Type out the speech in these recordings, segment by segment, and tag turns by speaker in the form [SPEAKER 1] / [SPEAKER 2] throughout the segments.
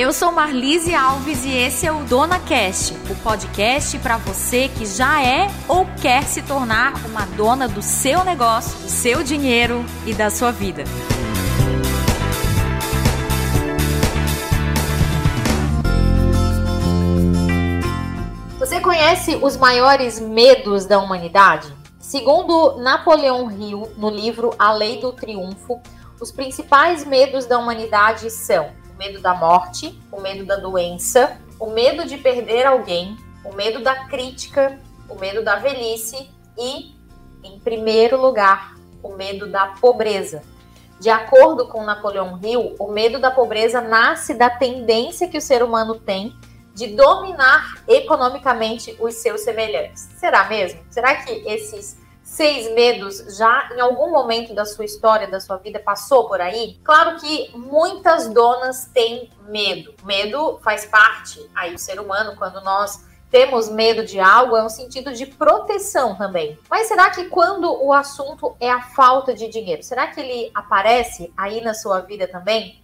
[SPEAKER 1] eu sou Marlise Alves e esse é o Dona Cast, o podcast para você que já é ou quer se tornar uma dona do seu negócio, do seu dinheiro e da sua vida. Você conhece os maiores medos da humanidade? Segundo Napoleão Hill, no livro A Lei do Triunfo, os principais medos da humanidade são medo da morte, o medo da doença, o medo de perder alguém, o medo da crítica, o medo da velhice e, em primeiro lugar, o medo da pobreza. De acordo com Napoleão Hill, o medo da pobreza nasce da tendência que o ser humano tem de dominar economicamente os seus semelhantes. Será mesmo? Será que esses seis medos já em algum momento da sua história, da sua vida, passou por aí? Claro que muitas donas têm medo. Medo faz parte aí do ser humano quando nós temos medo de algo é um sentido de proteção também. Mas será que quando o assunto é a falta de dinheiro, será que ele aparece aí na sua vida também?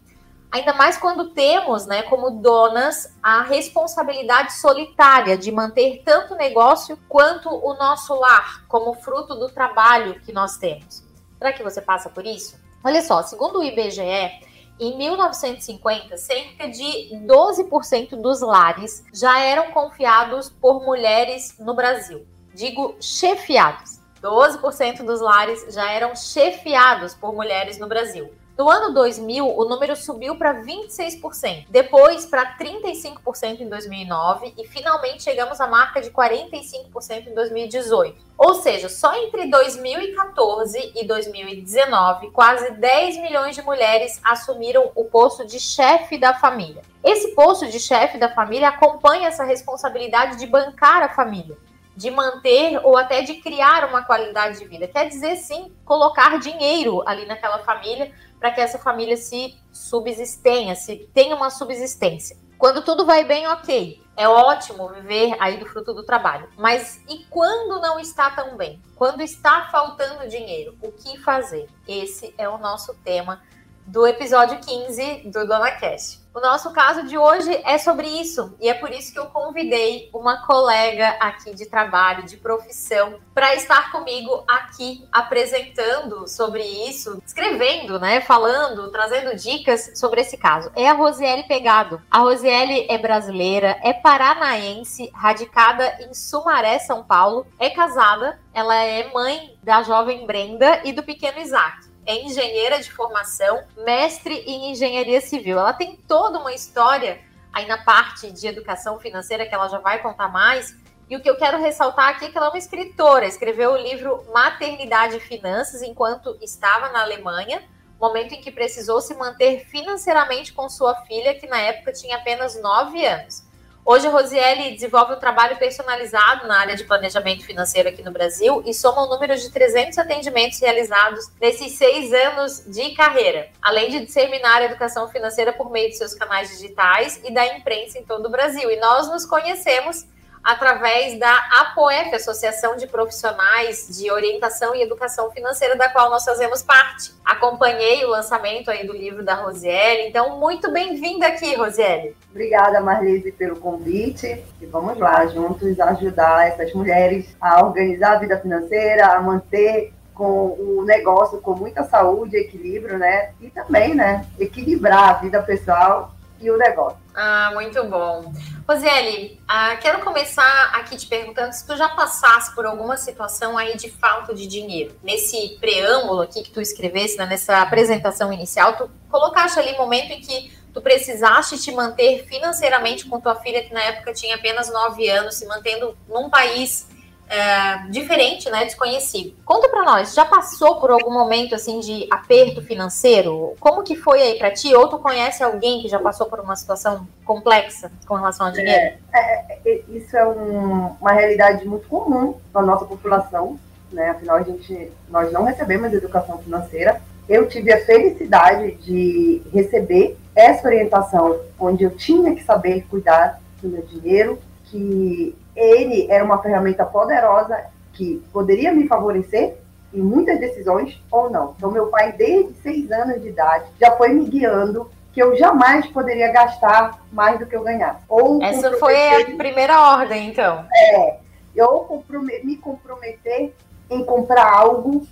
[SPEAKER 1] Ainda mais quando temos, né, como donas, a responsabilidade solitária de manter tanto o negócio quanto o nosso lar, como fruto do trabalho que nós temos. Será que você passa por isso? Olha só, segundo o IBGE, em 1950, cerca de 12% dos lares já eram confiados por mulheres no Brasil. Digo chefiados. 12% dos lares já eram chefiados por mulheres no Brasil. No ano 2000, o número subiu para 26%, depois para 35% em 2009 e finalmente chegamos à marca de 45% em 2018. Ou seja, só entre 2014 e 2019, quase 10 milhões de mulheres assumiram o posto de chefe da família. Esse posto de chefe da família acompanha essa responsabilidade de bancar a família de manter ou até de criar uma qualidade de vida. Quer dizer, sim, colocar dinheiro ali naquela família para que essa família se subsistenha, se tenha uma subsistência. Quando tudo vai bem, ok. É ótimo viver aí do fruto do trabalho. Mas e quando não está tão bem? Quando está faltando dinheiro, o que fazer? Esse é o nosso tema do episódio 15 do Dona Cast. O nosso caso de hoje é sobre isso e é por isso que eu convidei uma colega aqui de trabalho, de profissão, para estar comigo aqui apresentando sobre isso, escrevendo, né, falando, trazendo dicas sobre esse caso. É a Rosiele Pegado. A Rosiele é brasileira, é paranaense, radicada em Sumaré, São Paulo, é casada, ela é mãe da jovem Brenda e do pequeno Isaac é engenheira de formação, mestre em engenharia civil. Ela tem toda uma história aí na parte de educação financeira que ela já vai contar mais. E o que eu quero ressaltar aqui é que ela é uma escritora, escreveu o livro Maternidade e Finanças enquanto estava na Alemanha, momento em que precisou se manter financeiramente com sua filha, que na época tinha apenas 9 anos. Hoje, a Rosiele desenvolve um trabalho personalizado na área de planejamento financeiro aqui no Brasil e soma o um número de 300 atendimentos realizados nesses seis anos de carreira, além de disseminar a educação financeira por meio de seus canais digitais e da imprensa em todo o Brasil. E nós nos conhecemos através da APOEF, Associação de Profissionais de Orientação e Educação Financeira, da qual nós fazemos parte. Acompanhei o lançamento aí do livro da Rosiele, então muito bem-vinda aqui, Rosiele.
[SPEAKER 2] Obrigada, Marlise, pelo convite e vamos lá, juntos ajudar essas mulheres a organizar a vida financeira, a manter com o negócio com muita saúde equilíbrio, né? E também, né, equilibrar a vida pessoal e o negócio.
[SPEAKER 1] Ah, muito bom. Rosiele, ah, quero começar aqui te perguntando se tu já passasse por alguma situação aí de falta de dinheiro. Nesse preâmbulo aqui que tu escrevesse, né, nessa apresentação inicial, tu colocaste ali momento em que tu precisaste te manter financeiramente com tua filha, que na época tinha apenas 9 anos, se mantendo num país é, diferente, né, desconhecido. Conta para nós, já passou por algum momento assim de aperto financeiro? Como que foi aí para ti? Ou tu conhece alguém que já passou por uma situação complexa com relação ao dinheiro?
[SPEAKER 2] É, é, é isso é um, uma realidade muito comum na nossa população, né? Afinal, a gente, nós não recebemos educação financeira. Eu tive a felicidade de receber essa orientação, onde eu tinha que saber cuidar do meu dinheiro, que ele era uma ferramenta poderosa que poderia me favorecer em muitas decisões ou não. Então, meu pai, desde seis anos de idade, já foi me guiando que eu jamais poderia gastar mais do que eu ganhar.
[SPEAKER 1] Ou Essa foi a primeira ordem, então.
[SPEAKER 2] É, eu me comprometer em comprar algo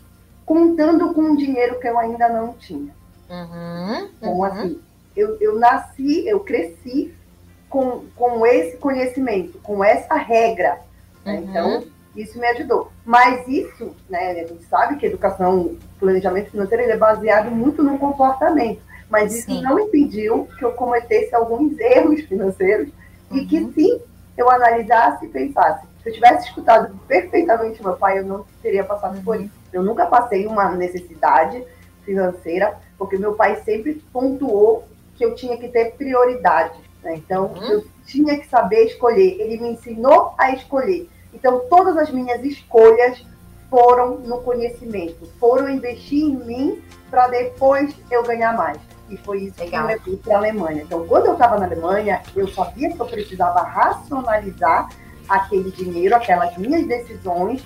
[SPEAKER 2] contando com um dinheiro que eu ainda não tinha. Uhum, então, uhum. assim, eu, eu nasci, eu cresci com, com esse conhecimento, com essa regra. Né? Uhum. Então, isso me ajudou. Mas isso, né, a gente sabe que educação, planejamento financeiro, ele é baseado muito no comportamento. Mas isso sim. não impediu que eu cometesse alguns erros financeiros uhum. e que uhum. sim, eu analisasse e pensasse. Se eu tivesse escutado perfeitamente meu pai, eu não teria passado uhum. por isso. Eu nunca passei uma necessidade financeira, porque meu pai sempre pontuou que eu tinha que ter prioridade. Né? Então, uhum. eu tinha que saber escolher. Ele me ensinou a escolher. Então, todas as minhas escolhas foram no conhecimento, foram investir em mim para depois eu ganhar mais. E foi isso Legal. que me levou para a Alemanha. Então, quando eu estava na Alemanha, eu sabia que eu precisava racionalizar aquele dinheiro, aquelas minhas decisões,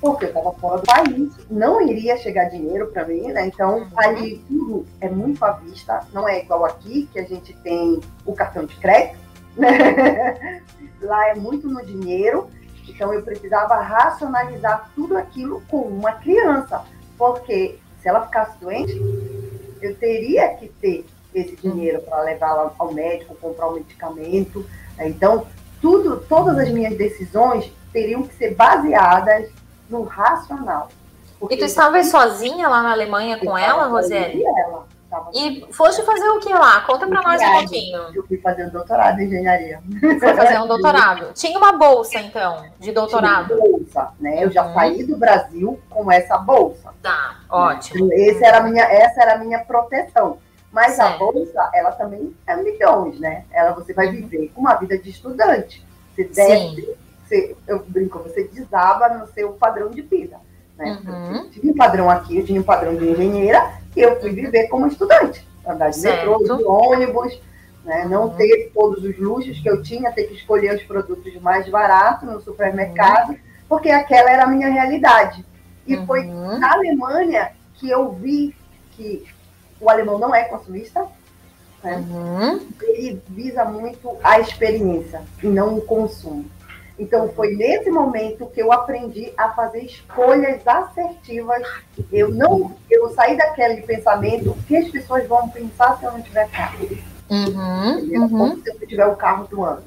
[SPEAKER 2] porque eu estava fora do país, não iria chegar dinheiro para mim, né? Então, uhum. ali tudo é muito à vista, não é igual aqui, que a gente tem o cartão de crédito, né? Lá é muito no dinheiro, então eu precisava racionalizar tudo aquilo com uma criança, porque se ela ficasse doente, eu teria que ter esse dinheiro para levá-la ao médico, comprar um medicamento. Né? Então, tudo, todas as minhas decisões teriam que ser baseadas no racional.
[SPEAKER 1] E tu estava sozinha lá na Alemanha com ela, Roseli? Ela. E foste fazer o que lá? Conta para nós um pouquinho.
[SPEAKER 2] Eu fui fazer um doutorado em engenharia.
[SPEAKER 1] Foi fazer um doutorado. Tinha uma bolsa, então, de doutorado?
[SPEAKER 2] Tinha bolsa, né? Eu já uhum. saí do Brasil com essa bolsa.
[SPEAKER 1] Tá, ótimo.
[SPEAKER 2] Esse era minha, essa era a minha proteção. Mas certo. a bolsa, ela também é milhões, né? Ela, você vai viver com uma vida de estudante. Você deve, você, eu brinco, você desaba no seu padrão de vida. Né? Uhum. Eu tinha um padrão aqui, eu tinha um padrão de engenheira, e eu fui viver como estudante. Andar de certo. metrô, de ônibus, né? não uhum. ter todos os luxos que eu tinha, ter que escolher os produtos mais baratos no supermercado, uhum. porque aquela era a minha realidade. E foi uhum. na Alemanha que eu vi que o alemão não é consumista, né? Uhum. ele visa muito a experiência e não o consumo. Então foi nesse momento que eu aprendi a fazer escolhas assertivas. Eu não, eu saí daquele pensamento que as pessoas vão pensar se eu não tiver carro. Uhum, uhum. se eu tiver o carro do ano.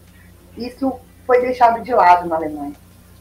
[SPEAKER 2] Isso foi deixado de lado na Alemanha.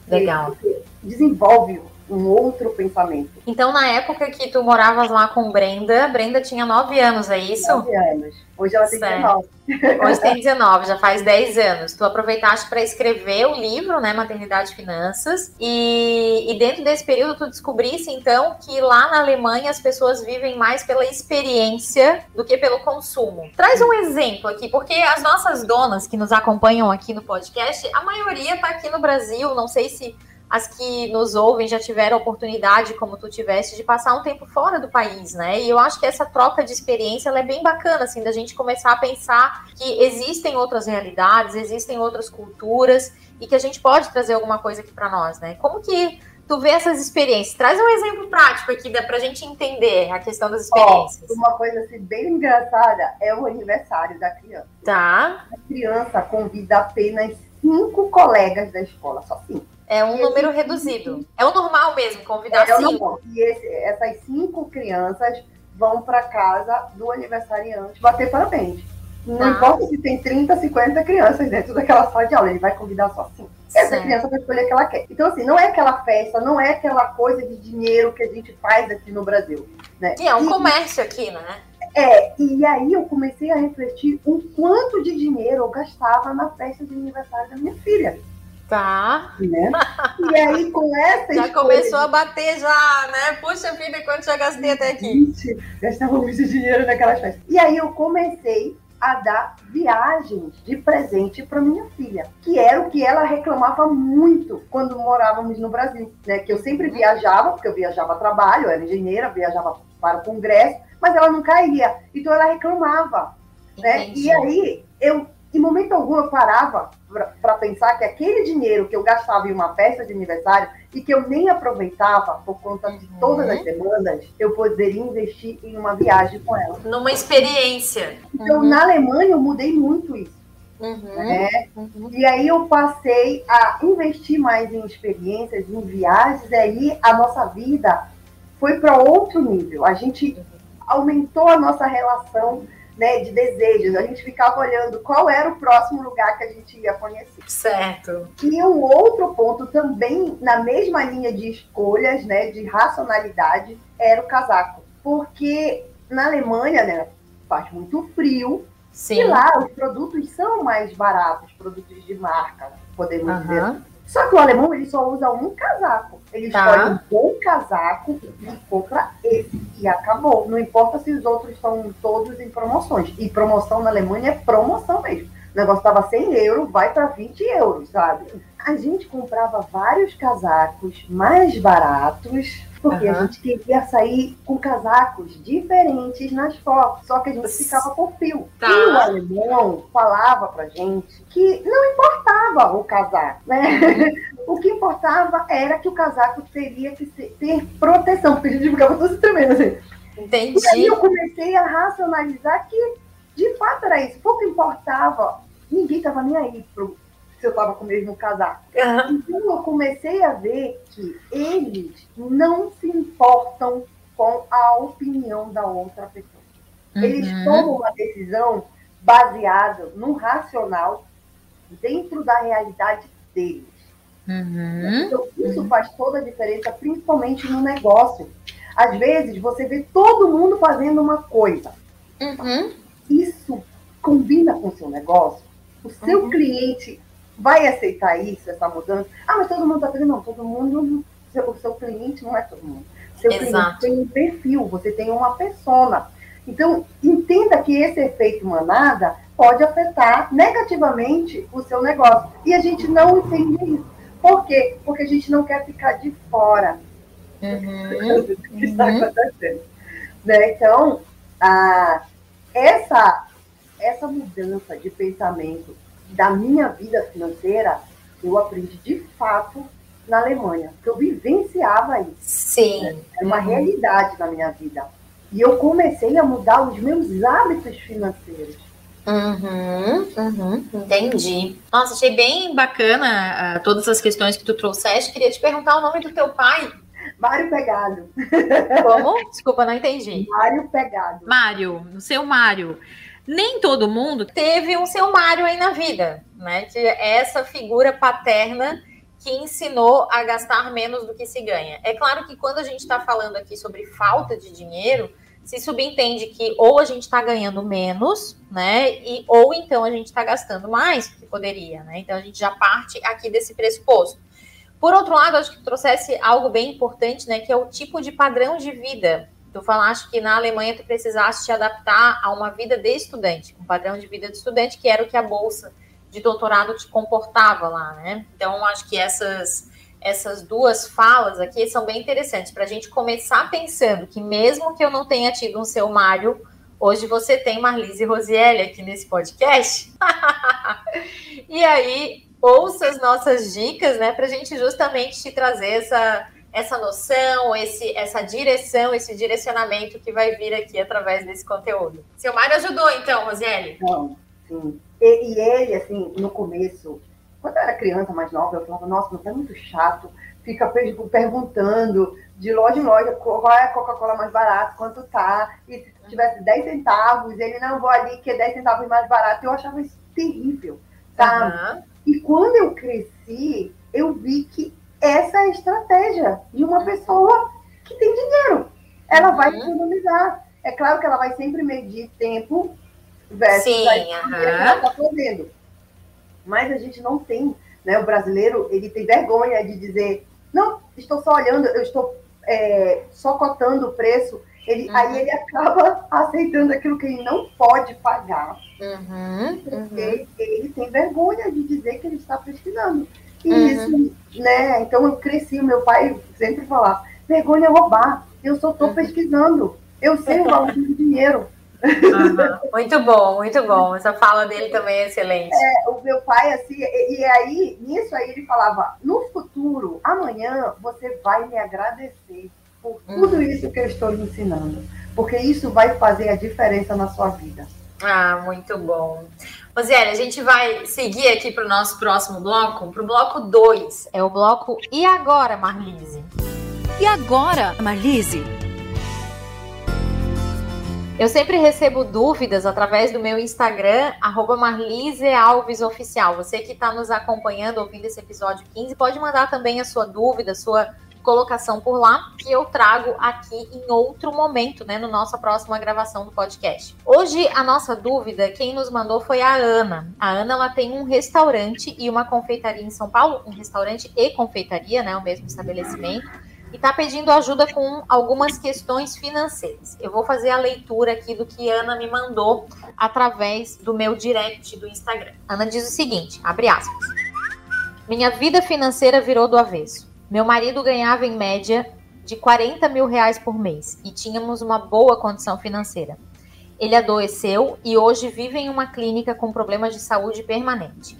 [SPEAKER 1] Legal.
[SPEAKER 2] Desenvolve um outro pensamento.
[SPEAKER 1] Então, na época que tu moravas lá com Brenda, Brenda tinha 9 anos, é isso?
[SPEAKER 2] 9 anos. Hoje ela tem certo. 19.
[SPEAKER 1] Hoje tem 19, já faz 10 anos. Tu aproveitaste para escrever o livro, né, Maternidade e Finanças, e, e dentro desse período tu descobrisse, então, que lá na Alemanha as pessoas vivem mais pela experiência do que pelo consumo. Traz um exemplo aqui, porque as nossas donas que nos acompanham aqui no podcast, a maioria está aqui no Brasil, não sei se as que nos ouvem já tiveram oportunidade, como tu tiveste, de passar um tempo fora do país, né? E eu acho que essa troca de experiência é bem bacana, assim, da gente começar a pensar que existem outras realidades, existem outras culturas e que a gente pode trazer alguma coisa aqui para nós, né? Como que tu vê essas experiências? Traz um exemplo prático aqui, dá pra gente entender a questão das experiências.
[SPEAKER 2] Oh, uma coisa assim, bem engraçada é o aniversário da criança.
[SPEAKER 1] Tá.
[SPEAKER 2] A criança convida apenas cinco colegas da escola, só cinco.
[SPEAKER 1] É um e número esse... reduzido. É o normal mesmo, convidar é cinco.
[SPEAKER 2] E esse, essas cinco crianças vão para casa do aniversariante bater parabéns. Não ah. importa se tem 30, 50 crianças dentro daquela sala de aula, ele vai convidar só cinco. Essa certo. criança vai escolher o que ela quer. Então, assim, não é aquela festa, não é aquela coisa de dinheiro que a gente faz aqui no Brasil. Né?
[SPEAKER 1] E é um e, comércio aqui, né?
[SPEAKER 2] É, e aí eu comecei a refletir o quanto de dinheiro eu gastava na festa de aniversário da minha filha.
[SPEAKER 1] Tá.
[SPEAKER 2] Né? E aí, com essa
[SPEAKER 1] Já começou de... a bater já, né? Puxa vida, quanto já gastei até aqui?
[SPEAKER 2] Gastava muito dinheiro naquelas festas. E aí eu comecei a dar viagens de presente para minha filha, que era o que ela reclamava muito quando morávamos no Brasil, né? Que eu sempre viajava, porque eu viajava a trabalho, eu era engenheira, viajava para o congresso, mas ela não caía. Então ela reclamava, né? E aí eu em momento algum eu parava para pensar que aquele dinheiro que eu gastava em uma festa de aniversário e que eu nem aproveitava por conta de todas as uhum. demandas, eu poderia investir em uma viagem com ela.
[SPEAKER 1] Numa experiência.
[SPEAKER 2] Então, uhum. na Alemanha, eu mudei muito isso. Uhum. Né? Uhum. E aí eu passei a investir mais em experiências, em viagens, e aí a nossa vida foi para outro nível. A gente aumentou a nossa relação né, de desejos. A gente ficava olhando qual era o próximo lugar que a gente ia conhecer.
[SPEAKER 1] Certo.
[SPEAKER 2] E um outro ponto também, na mesma linha de escolhas, né, de racionalidade, era o casaco. Porque na Alemanha, né, faz muito frio, Sim. e lá os produtos são mais baratos, produtos de marca, podemos uhum. dizer só que o alemão ele só usa um casaco. Ele tá. escolhe um bom casaco e compra esse. E acabou. Não importa se os outros estão todos em promoções. E promoção na Alemanha é promoção mesmo. O negócio estava 100 euros, vai para 20 euros, sabe? A gente comprava vários casacos mais baratos porque uhum. a gente queria sair com casacos diferentes nas fotos, só que a gente ficava com fio. Tá. E o alemão falava pra gente que não importava o casaco, né? o que importava era que o casaco teria que ter proteção, porque a gente ficava todo tremendo assim.
[SPEAKER 1] Entendi.
[SPEAKER 2] E aí eu comecei a racionalizar que, de fato, era isso. Pouco importava, ninguém estava nem aí pro, se eu estava com o mesmo casaco. Uhum. Então eu comecei a ver que eles não se importam com a opinião da outra pessoa. Uhum. Eles tomam uma decisão baseada no racional dentro da realidade deles. Uhum. Então, isso faz toda a diferença, principalmente no negócio. Às vezes, você vê todo mundo fazendo uma coisa. Uhum. Isso combina com o seu negócio. O seu uhum. cliente vai aceitar isso, essa mudança? Ah, mas todo mundo está fazendo. Não, todo mundo, o seu cliente não é todo mundo. Seu Exato. cliente tem um perfil, você tem uma persona. Então, entenda que esse efeito manada pode afetar negativamente o seu negócio. E a gente não entende isso. Por quê? Porque a gente não quer ficar de fora uhum. do que está uhum. acontecendo. Né? Então, a, essa, essa mudança de pensamento da minha vida financeira, eu aprendi de fato na Alemanha, porque eu vivenciava isso.
[SPEAKER 1] Sim.
[SPEAKER 2] Né? Era uma realidade na minha vida. E eu comecei a mudar os meus hábitos financeiros.
[SPEAKER 1] Uhum, uhum, entendi. Nossa, achei bem bacana uh, todas as questões que tu trouxeste. Queria te perguntar o nome do teu pai.
[SPEAKER 2] Mário Pegado.
[SPEAKER 1] Como? Desculpa, não entendi.
[SPEAKER 2] Mário Pegado.
[SPEAKER 1] Mário, o seu Mário nem todo mundo teve um seu Mário aí na vida, né? Que é essa figura paterna que ensinou a gastar menos do que se ganha. É claro que quando a gente está falando aqui sobre falta de dinheiro, se subentende que ou a gente está ganhando menos, né? E, ou então a gente está gastando mais do que poderia, né? Então a gente já parte aqui desse pressuposto. Por outro lado, acho que trouxesse algo bem importante, né? Que é o tipo de padrão de vida Tu falaste que na Alemanha tu precisaste te adaptar a uma vida de estudante, um padrão de vida de estudante, que era o que a bolsa de doutorado te comportava lá, né? Então, acho que essas, essas duas falas aqui são bem interessantes para a gente começar pensando que, mesmo que eu não tenha tido um seu Mário, hoje você tem Marlise Rosielli aqui nesse podcast. e aí, ouça as nossas dicas, né, para a gente justamente te trazer essa essa noção, esse, essa direção, esse direcionamento que vai vir aqui através desse conteúdo. Seu Mário ajudou, então, Rosiele?
[SPEAKER 2] Não, sim. E, e, ele, assim, no começo, quando eu era criança mais nova, eu falava, nossa, mas é muito chato, fica perguntando de loja em loja qual é a Coca-Cola mais barata, quanto tá, e se tivesse 10 centavos, ele não vou ali que é 10 centavos mais barato. Eu achava isso terrível, sabe? Uhum. E quando eu cresci, eu vi que essa é a estratégia de uma pessoa que tem dinheiro. Ela vai uhum. economizar. É claro que ela vai sempre medir tempo versus Sim, a uhum. que ela está fazendo. Mas a gente não tem, né? O brasileiro, ele tem vergonha de dizer, não, estou só olhando, eu estou é, só cotando o preço. Ele, uhum. Aí ele acaba aceitando aquilo que ele não pode pagar. Uhum, porque uhum. ele tem vergonha de dizer que ele está pesquisando. E uhum. isso, né? Então eu cresci, meu pai sempre falava, vergonha é roubar, eu só estou uhum. pesquisando, eu sei o valor do dinheiro.
[SPEAKER 1] Uhum. Muito bom, muito bom. Essa fala dele também é excelente.
[SPEAKER 2] É, o meu pai, assim, e, e, aí, nisso aí ele falava: no futuro, amanhã, você vai me agradecer por tudo uhum. isso que eu estou lhe ensinando. Porque isso vai fazer a diferença na sua vida.
[SPEAKER 1] Ah, muito bom. Rosiane, a gente vai seguir aqui para o nosso próximo bloco, para o bloco 2. É o bloco E Agora, Marlise?
[SPEAKER 3] E agora, Marlise?
[SPEAKER 1] Eu sempre recebo dúvidas através do meu Instagram, arroba Marlise Alves Oficial. Você que está nos acompanhando, ouvindo esse episódio 15, pode mandar também a sua dúvida, sua colocação por lá, que eu trago aqui em outro momento, né, no nossa próxima gravação do podcast. Hoje a nossa dúvida, quem nos mandou foi a Ana. A Ana ela tem um restaurante e uma confeitaria em São Paulo, um restaurante e confeitaria, né, o mesmo estabelecimento e está pedindo ajuda com algumas questões financeiras. Eu vou fazer a leitura aqui do que Ana me mandou através do meu direct do Instagram. Ana diz o seguinte: abre aspas. Minha vida financeira virou do avesso. Meu marido ganhava em média de 40 mil reais por mês e tínhamos uma boa condição financeira. Ele adoeceu e hoje vive em uma clínica com problemas de saúde permanente.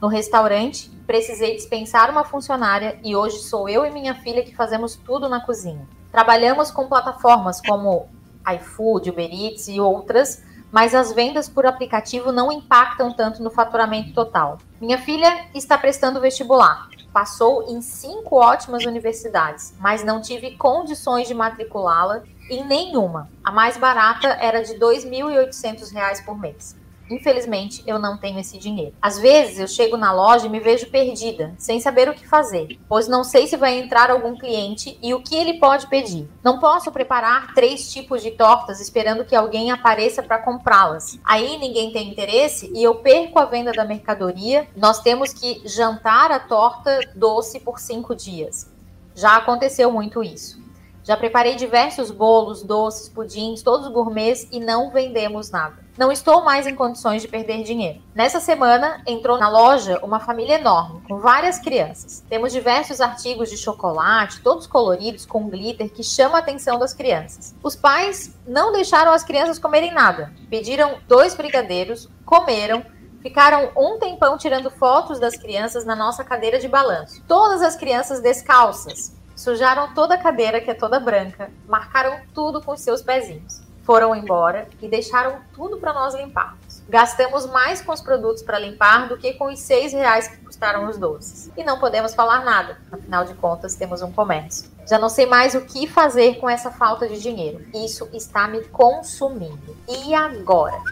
[SPEAKER 1] No restaurante, precisei dispensar uma funcionária e hoje sou eu e minha filha que fazemos tudo na cozinha. Trabalhamos com plataformas como iFood, Uber Eats e outras, mas as vendas por aplicativo não impactam tanto no faturamento total. Minha filha está prestando vestibular. Passou em cinco ótimas universidades, mas não tive condições de matriculá-la em nenhuma. A mais barata era de R$ 2.800 por mês. Infelizmente, eu não tenho esse dinheiro. Às vezes, eu chego na loja e me vejo perdida, sem saber o que fazer, pois não sei se vai entrar algum cliente e o que ele pode pedir. Não posso preparar três tipos de tortas esperando que alguém apareça para comprá-las. Aí ninguém tem interesse e eu perco a venda da mercadoria. Nós temos que jantar a torta doce por cinco dias. Já aconteceu muito isso. Já preparei diversos bolos, doces, pudins, todos gourmets e não vendemos nada. Não estou mais em condições de perder dinheiro. Nessa semana, entrou na loja uma família enorme, com várias crianças. Temos diversos artigos de chocolate, todos coloridos, com glitter, que chama a atenção das crianças. Os pais não deixaram as crianças comerem nada. Pediram dois brigadeiros, comeram, ficaram um tempão tirando fotos das crianças na nossa cadeira de balanço. Todas as crianças descalças, Sujaram toda a cadeira, que é toda branca, marcaram tudo com seus pezinhos. Foram embora e deixaram tudo para nós limparmos. Gastamos mais com os produtos para limpar do que com os seis reais que custaram os doces. E não podemos falar nada, afinal de contas, temos um comércio. Já não sei mais o que fazer com essa falta de dinheiro. Isso está me consumindo. E agora?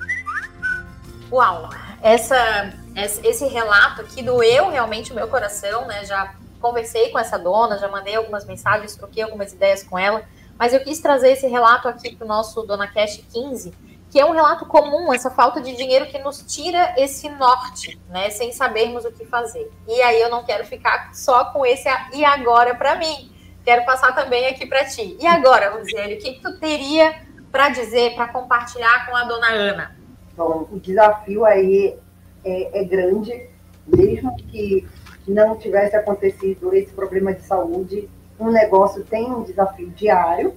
[SPEAKER 1] Uau! Essa, esse relato aqui doeu realmente o meu coração, né? Já conversei com essa dona, já mandei algumas mensagens, troquei algumas ideias com ela, mas eu quis trazer esse relato aqui para o nosso Dona Cash 15, que é um relato comum, essa falta de dinheiro que nos tira esse norte, né, sem sabermos o que fazer. E aí eu não quero ficar só com esse e agora para mim. Quero passar também aqui para ti. E agora, Rosiane, o que, que tu teria para dizer, para compartilhar com a dona Ana?
[SPEAKER 2] Bom, o desafio aí é, é grande, mesmo que não tivesse acontecido esse problema de saúde, um negócio tem um desafio diário,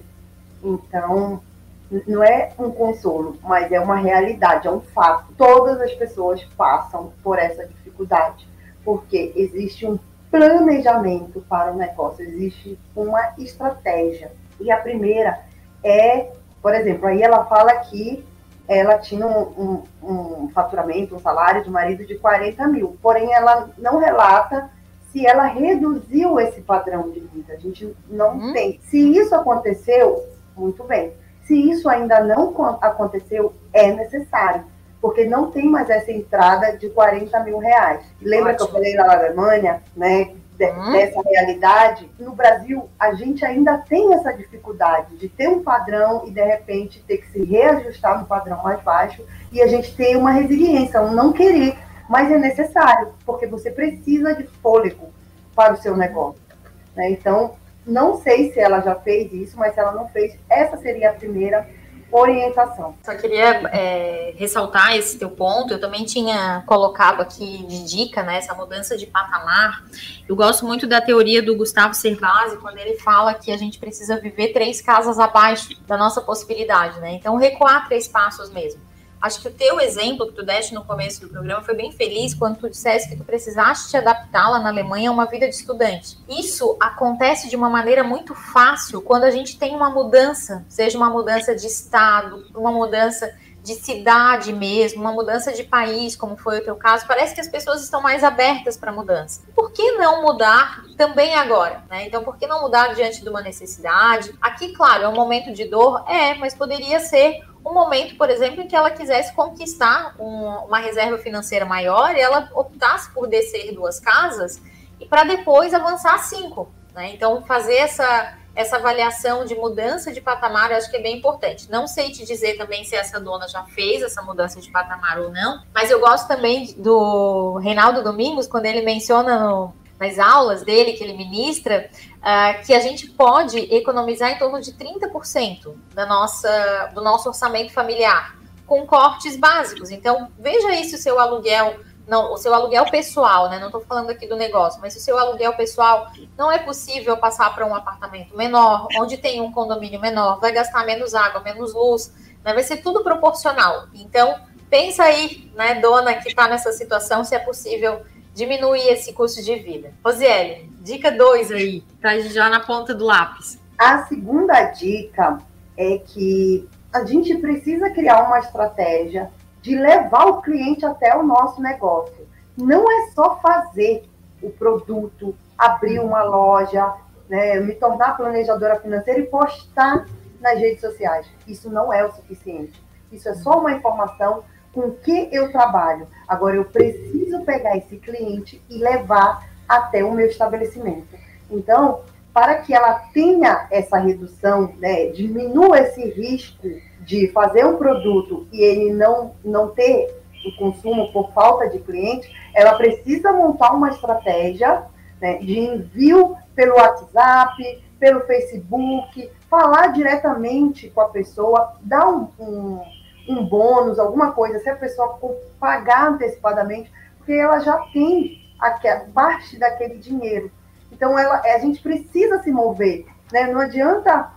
[SPEAKER 2] então não é um consolo, mas é uma realidade, é um fato. Todas as pessoas passam por essa dificuldade, porque existe um planejamento para o negócio, existe uma estratégia. E a primeira é, por exemplo, aí ela fala que ela tinha um, um, um, faturamento, um salário de marido de 40 mil, porém ela não relata se ela reduziu esse padrão de vida. A gente não hum. tem. Se isso aconteceu, muito bem. Se isso ainda não aconteceu, é necessário, porque não tem mais essa entrada de 40 mil reais. Lembra Ótimo. que eu falei lá na Alemanha, né? Hum. dessa realidade, no Brasil a gente ainda tem essa dificuldade de ter um padrão e de repente ter que se reajustar no padrão mais baixo e a gente tem uma resiliência, um não querer, mas é necessário, porque você precisa de fôlego para o seu negócio. Né? Então, não sei se ela já fez isso, mas se ela não fez, essa seria a primeira orientação.
[SPEAKER 1] Só queria é, ressaltar esse teu ponto. Eu também tinha colocado aqui de dica, né, essa mudança de patamar. Eu gosto muito da teoria do Gustavo Cervasi, quando ele fala que a gente precisa viver três casas abaixo da nossa possibilidade, né? Então, recuar três passos mesmo. Acho que o teu exemplo que tu deste no começo do programa foi bem feliz quando tu disseste que tu precisaste te adaptar lá na Alemanha a uma vida de estudante. Isso acontece de uma maneira muito fácil quando a gente tem uma mudança, seja uma mudança de estado, uma mudança de cidade mesmo, uma mudança de país, como foi o teu caso, parece que as pessoas estão mais abertas para mudança. Por que não mudar também agora? Né? Então, por que não mudar diante de uma necessidade? Aqui, claro, é um momento de dor, é, mas poderia ser um momento, por exemplo, em que ela quisesse conquistar um, uma reserva financeira maior e ela optasse por descer duas casas e para depois avançar cinco. Né? Então, fazer essa, essa avaliação de mudança de patamar, eu acho que é bem importante. Não sei te dizer também se essa dona já fez essa mudança de patamar ou não, mas eu gosto também do Reinaldo Domingos, quando ele menciona no, nas aulas dele que ele ministra, uh, que a gente pode economizar em torno de 30% da nossa, do nosso orçamento familiar com cortes básicos. Então, veja aí se o seu aluguel, não, o seu aluguel pessoal, né? Não estou falando aqui do negócio, mas se o seu aluguel pessoal não é possível passar para um apartamento menor, onde tem um condomínio menor, vai gastar menos água, menos luz, né? vai ser tudo proporcional. Então, pensa aí, né, dona que está nessa situação, se é possível diminuir esse custo de vida. Rosiele, dica 2 aí, tá já na ponta do lápis.
[SPEAKER 2] A segunda dica é que a gente precisa criar uma estratégia de levar o cliente até o nosso negócio. Não é só fazer o produto, abrir uma loja, né, me tornar planejadora financeira e postar nas redes sociais. Isso não é o suficiente. Isso é só uma informação com que eu trabalho. Agora eu preciso pegar esse cliente e levar até o meu estabelecimento. Então, para que ela tenha essa redução, né, diminua esse risco de fazer um produto e ele não, não ter o consumo por falta de cliente, ela precisa montar uma estratégia né, de envio pelo WhatsApp, pelo Facebook, falar diretamente com a pessoa, dar um, um um bônus, alguma coisa, se a pessoa pagar antecipadamente, porque ela já tem a parte daquele dinheiro. Então, ela, a gente precisa se mover. Né? Não adianta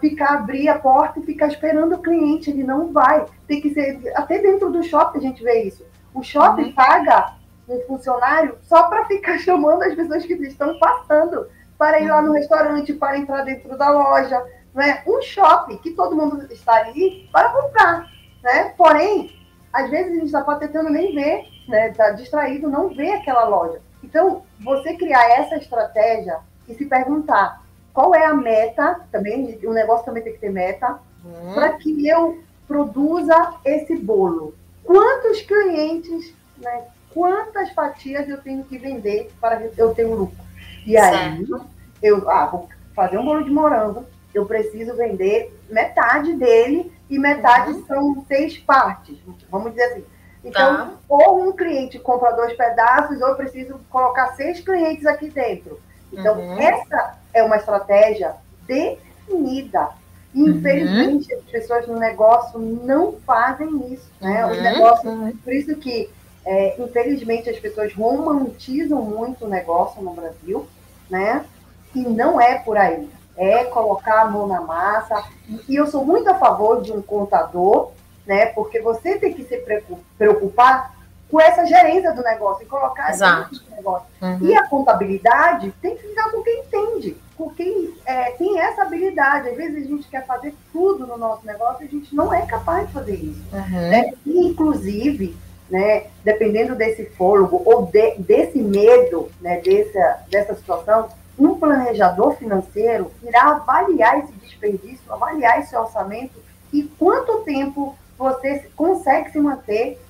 [SPEAKER 2] ficar, abrir a porta e ficar esperando o cliente, ele não vai. Tem que ser, até dentro do shopping a gente vê isso. O shopping uhum. paga um funcionário só para ficar chamando as pessoas que estão passando para ir lá no restaurante, para entrar dentro da loja. Não é? Um shopping que todo mundo está ali para comprar né? Porém, às vezes a gente está tentando nem ver, né? Está distraído, não vê aquela loja. Então, você criar essa estratégia e se perguntar qual é a meta, também, o negócio também tem que ter meta, hum. para que eu produza esse bolo. Quantos clientes, né? Quantas fatias eu tenho que vender para eu ter um lucro? E aí, certo. eu ah, vou fazer um bolo de morango, eu preciso vender metade dele e metade uhum. são seis partes, vamos dizer assim. Então, tá. ou um cliente compra dois pedaços, ou eu preciso colocar seis clientes aqui dentro. Então, uhum. essa é uma estratégia definida. Infelizmente, uhum. as pessoas no negócio não fazem isso. Né? Uhum. negócios, uhum. por isso que, é, infelizmente, as pessoas romantizam muito o negócio no Brasil, né? E não é por aí é colocar a mão na massa. E eu sou muito a favor de um contador, né? Porque você tem que se preocupar com essa gerência do negócio e colocar
[SPEAKER 1] Exato.
[SPEAKER 2] no negócio. Uhum. E a contabilidade tem que ficar com quem entende, com quem é, tem essa habilidade. Às vezes a gente quer fazer tudo no nosso negócio e a gente não é capaz de fazer isso. Uhum. Né? E, inclusive, né, dependendo desse fôlego ou de, desse medo, né, dessa, dessa situação, um planejador financeiro irá avaliar esse desperdício, avaliar esse orçamento e quanto tempo você consegue se manter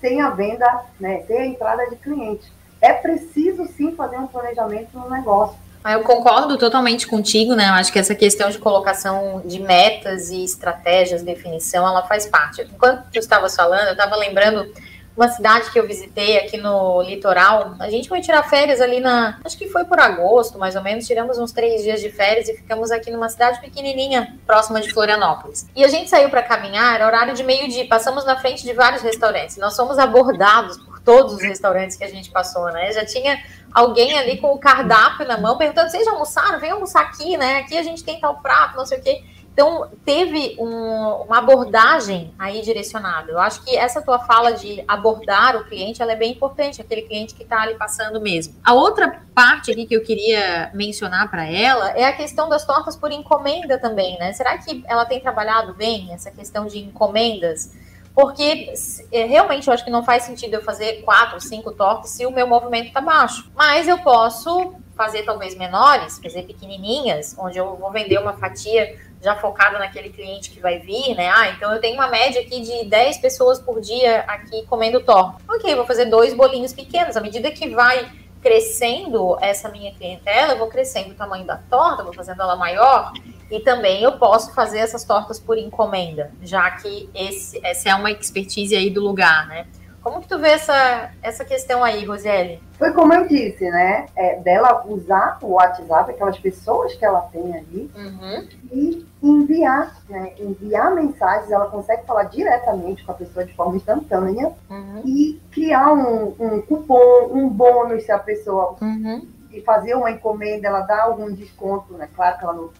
[SPEAKER 2] sem a venda, né, sem a entrada de cliente. É preciso sim fazer um planejamento no negócio.
[SPEAKER 1] Ah, eu concordo totalmente contigo, né? Eu acho que essa questão de colocação de metas e estratégias, definição, ela faz parte. Enquanto tu estavas falando, eu estava lembrando uma cidade que eu visitei aqui no litoral. A gente foi tirar férias ali na. Acho que foi por agosto, mais ou menos. Tiramos uns três dias de férias e ficamos aqui numa cidade pequenininha, próxima de Florianópolis. E a gente saiu para caminhar, era horário de meio-dia. Passamos na frente de vários restaurantes. Nós fomos abordados por todos os restaurantes que a gente passou, né? Já tinha alguém ali com o cardápio na mão perguntando: vocês já almoçaram? Vem almoçar aqui, né? Aqui a gente tem tal prato, não sei o quê. Então, teve um, uma abordagem aí direcionada. Eu acho que essa tua fala de abordar o cliente, ela é bem importante, aquele cliente que está ali passando mesmo. A outra parte aqui que eu queria mencionar para ela é a questão das tortas por encomenda também, né? Será que ela tem trabalhado bem essa questão de encomendas? Porque é, realmente eu acho que não faz sentido eu fazer quatro, cinco tortas se o meu movimento está baixo. Mas eu posso fazer talvez menores, fazer pequenininhas, onde eu vou vender uma fatia já focada naquele cliente que vai vir, né? Ah, então eu tenho uma média aqui de 10 pessoas por dia aqui comendo torta. Ok, vou fazer dois bolinhos pequenos. À medida que vai crescendo essa minha clientela, eu vou crescendo o tamanho da torta, vou fazendo ela maior. E também eu posso fazer essas tortas por encomenda, já que esse, essa é uma expertise aí do lugar, né? Como que tu vê essa, essa questão aí, Rosiele?
[SPEAKER 2] Foi como eu disse, né? É, dela usar o WhatsApp, aquelas pessoas que ela tem ali,
[SPEAKER 1] uhum.
[SPEAKER 2] e enviar, né? Enviar mensagens, ela consegue falar diretamente com a pessoa de forma instantânea
[SPEAKER 1] uhum.
[SPEAKER 2] e criar um, um, cupom, um bônus se a pessoa
[SPEAKER 1] uhum.
[SPEAKER 2] e fazer uma encomenda, ela dá algum desconto, né? Claro que ela não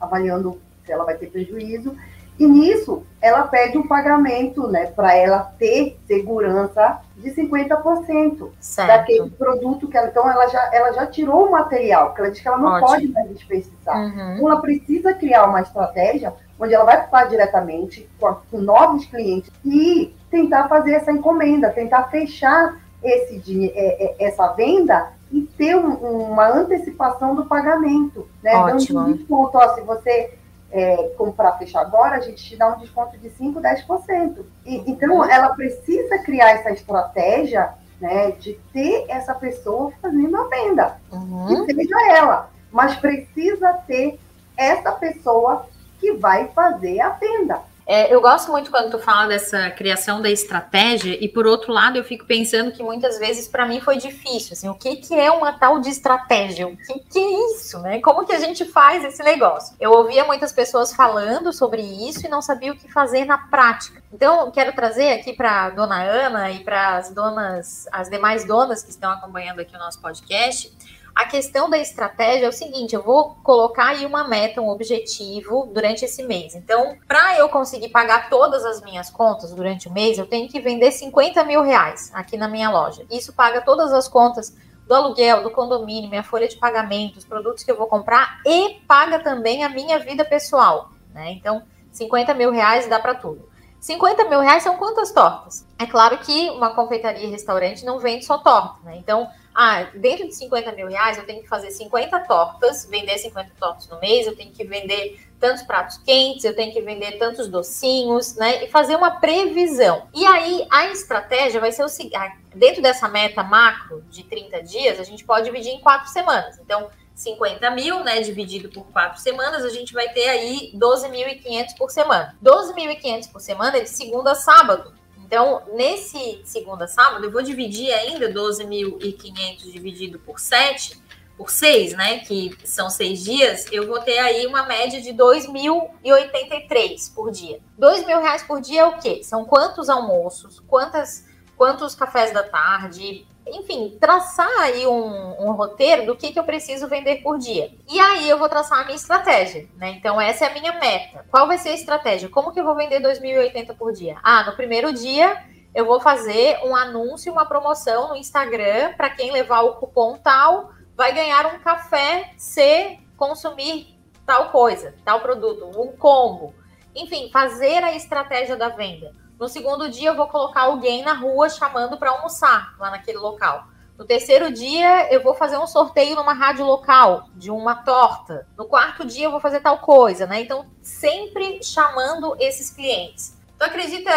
[SPEAKER 2] avaliando se ela vai ter prejuízo e nisso, ela pede um pagamento, né, para ela ter segurança de 50%
[SPEAKER 1] certo.
[SPEAKER 2] daquele produto que ela. Então, ela já, ela já tirou o material, porque ela diz que ela não
[SPEAKER 1] Ótimo.
[SPEAKER 2] pode mais desperdiçar.
[SPEAKER 1] Uhum.
[SPEAKER 2] Então, ela precisa criar uma estratégia onde ela vai falar diretamente com, com novos clientes e tentar fazer essa encomenda, tentar fechar esse, é, é, essa venda e ter um, uma antecipação do pagamento, né?
[SPEAKER 1] Ótimo.
[SPEAKER 2] Dando um desconto, ó, se você é, comprar fechar agora, a gente te dá um desconto de 5%, 10%. E, então, ela precisa criar essa estratégia né, de ter essa pessoa fazendo a venda.
[SPEAKER 1] Uhum.
[SPEAKER 2] Que seja ela. Mas precisa ter essa pessoa que vai fazer a venda.
[SPEAKER 1] É, eu gosto muito quando tu fala dessa criação da estratégia e por outro lado eu fico pensando que muitas vezes para mim foi difícil, assim, o que que é uma tal de estratégia? O que que é isso, né? Como que a gente faz esse negócio? Eu ouvia muitas pessoas falando sobre isso e não sabia o que fazer na prática. Então, quero trazer aqui para dona Ana e para as donas, as demais donas que estão acompanhando aqui o nosso podcast, a questão da estratégia é o seguinte: eu vou colocar aí uma meta, um objetivo durante esse mês. Então, para eu conseguir pagar todas as minhas contas durante o mês, eu tenho que vender 50 mil reais aqui na minha loja. Isso paga todas as contas do aluguel, do condomínio, minha folha de pagamento, os produtos que eu vou comprar e paga também a minha vida pessoal. Né? Então, 50 mil reais dá para tudo. 50 mil reais são quantas tortas? É claro que uma confeitaria e restaurante não vende só torta, né? Então, ah, dentro de 50 mil reais eu tenho que fazer 50 tortas, vender 50 tortas no mês, eu tenho que vender tantos pratos quentes, eu tenho que vender tantos docinhos, né? E fazer uma previsão. E aí a estratégia vai ser o seguinte: ah, dentro dessa meta macro de 30 dias, a gente pode dividir em quatro semanas. Então, 50 mil, né, dividido por quatro semanas, a gente vai ter aí 12.500 por semana. 12.500 por semana é de segunda a sábado. Então, nesse segunda sábado, eu vou dividir ainda 12.500 dividido por 7, por 6, né? Que são seis dias, eu vou ter aí uma média de 2.083 por dia. R$ mil reais por dia é o quê? São quantos almoços, quantas, quantos cafés da tarde, enfim, traçar aí um, um, roteiro do que, que eu preciso vender por dia. E aí eu vou traçar a minha estratégia, né? Então, essa é a minha meta. Qual vai ser a estratégia? Como que eu vou vender 2.080 por dia? Ah, no primeiro dia eu vou fazer um anúncio, uma promoção no Instagram para quem levar o cupom tal, vai ganhar um café se consumir tal coisa, tal produto, um combo. Enfim, fazer a estratégia da venda. No segundo dia, eu vou colocar alguém na rua chamando para almoçar lá naquele local. No terceiro dia, eu vou fazer um sorteio numa rádio local de uma torta. No quarto dia, eu vou fazer tal coisa, né? Então, sempre chamando esses clientes. Tu acredita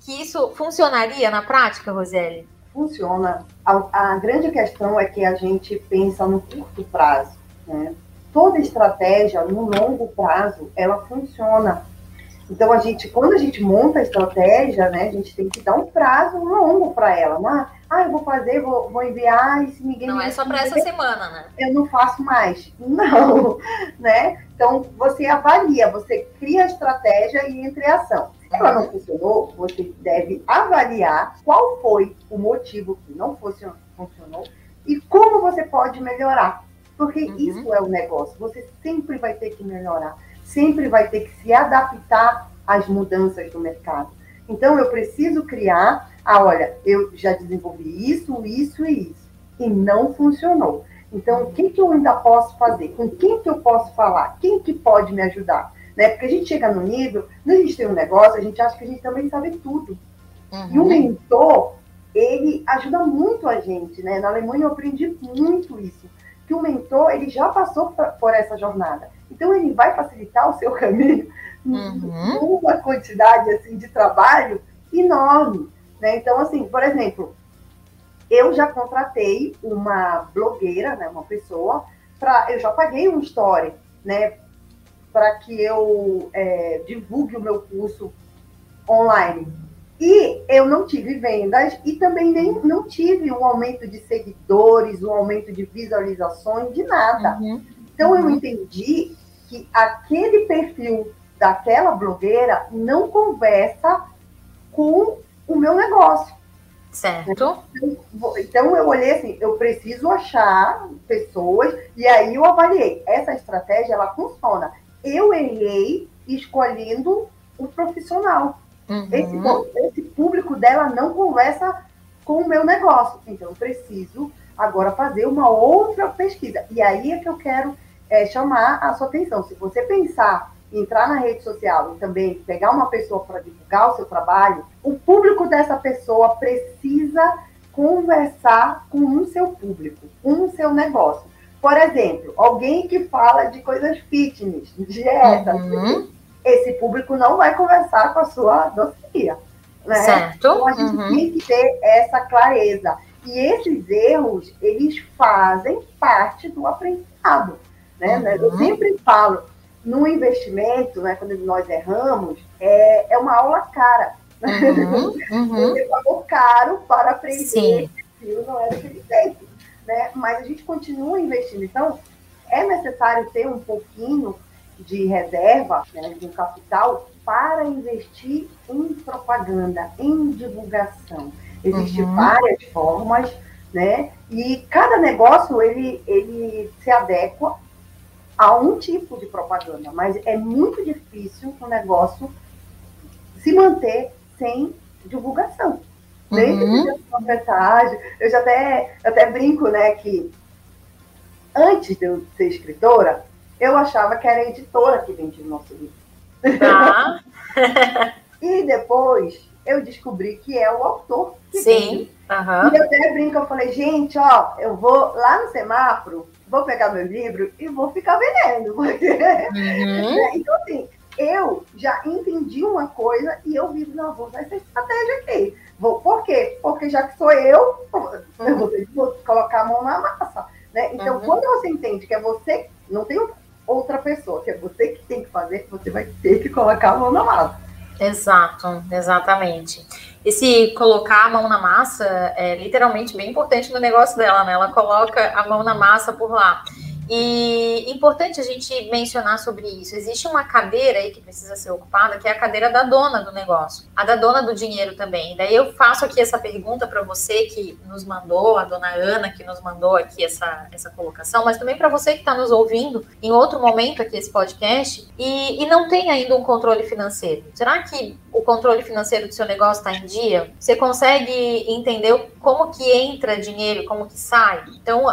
[SPEAKER 1] que isso funcionaria na prática, Roseli?
[SPEAKER 2] Funciona. A, a grande questão é que a gente pensa no curto prazo, né? Toda estratégia, no longo prazo, ela funciona Então, a gente, quando a gente monta a estratégia, né, a gente tem que dar um prazo longo para ela. Não, é, ah, eu vou fazer, vou, vou enviar, e se ninguém
[SPEAKER 1] Não é só para essa semana, né?
[SPEAKER 2] Eu não faço mais. Não, né? Então, você avalia, você cria a estratégia e entra em ação. Se ela não funcionou, você deve avaliar qual foi o motivo que não funcionou e como você pode melhorar. Porque uhum. isso é o negócio. Você sempre vai ter que melhorar sempre vai ter que se adaptar às mudanças do mercado. Então, eu preciso criar, ah, olha, eu já desenvolvi isso, isso e isso, e não funcionou. Então, o que, que eu ainda posso fazer? Com quem que eu posso falar? Quem que pode me ajudar? Né? Porque a gente chega no nível, quando a gente tem um negócio, a gente acha que a gente também sabe tudo. Uhum. E o mentor, ele ajuda muito a gente, né? Na Alemanha eu aprendi muito isso, que o mentor, ele já passou por essa jornada. Então, ele vai facilitar o seu caminho uhum. uma quantidade assim, de trabalho enorme. Né? Então, assim, por exemplo, eu já contratei uma blogueira, né, uma pessoa, para eu já paguei um story, né, para que eu é, divulgue o meu curso online. E eu não tive vendas e também nem, não tive um aumento de seguidores, um aumento de visualizações, de nada. Uhum. Então eu entendi que aquele perfil daquela blogueira não conversa com o meu negócio.
[SPEAKER 1] Certo.
[SPEAKER 2] Então, então eu olhei assim, eu preciso achar pessoas e aí eu avaliei. Essa estratégia ela funciona. Eu errei escolhendo o profissional. Uhum. Esse, esse público dela não conversa com o meu negócio. Então eu preciso agora fazer uma outra pesquisa. E aí é que eu quero é, chamar a sua atenção. Se você pensar em entrar na rede social e também pegar uma pessoa para divulgar o seu trabalho, o público dessa pessoa precisa conversar com o seu público, com o seu negócio. Por exemplo, alguém que fala de coisas fitness, dieta, uhum. esse público não vai conversar com a sua doceria. Né?
[SPEAKER 1] Certo.
[SPEAKER 2] Então a gente uhum. tem que ter essa clareza. E esses erros, eles fazem parte do aprendizado. Né? Uhum. Eu sempre falo, no investimento, né, quando nós erramos, é, é uma aula cara. Uhum. Uhum. Você pagou caro para aprender Sim. que aquilo não era aquele jeito. Né? Mas a gente continua investindo. Então, é necessário ter um pouquinho de reserva, né, de um capital, para investir em propaganda, em divulgação. Existem uhum. várias formas, né? E cada negócio ele, ele se adequa a um tipo de propaganda, mas é muito difícil o negócio se manter sem divulgação. Desde uhum. que mensagem, eu já até, eu até brinco, né, que antes de eu ser escritora, eu achava que era a editora que vendia o nosso livro.
[SPEAKER 1] Tá.
[SPEAKER 2] e depois eu descobri que é o autor que
[SPEAKER 1] Sim. Uhum.
[SPEAKER 2] E eu até brinco, eu falei, gente, ó, eu vou lá no semáforo vou pegar meu livro e vou ficar vendendo. Porque... Uhum. então, assim, eu já entendi uma coisa e eu vivo, não, vou usar essa estratégia aqui. Vou, por quê? Porque já que sou eu, uhum. eu vou, vou, colocar a mão na massa. Né? Então, uhum. quando você entende que é você, não tem outra pessoa, que é você que tem que fazer, você vai ter que colocar a mão na massa.
[SPEAKER 1] Exato, exatamente esse colocar a mão na massa é literalmente bem importante no negócio dela, né? Ela coloca a mão na massa por lá. E importante a gente mencionar sobre isso. Existe uma cadeira aí que precisa ser ocupada, que é a cadeira da dona do negócio, a da dona do dinheiro também. Daí eu faço aqui essa pergunta para você que nos mandou, a dona Ana que nos mandou aqui essa, essa colocação, mas também para você que está nos ouvindo em outro momento aqui esse podcast e, e não tem ainda um controle financeiro. Será que o controle financeiro do seu negócio está em dia? Você consegue entender como que entra dinheiro, como que sai? Então,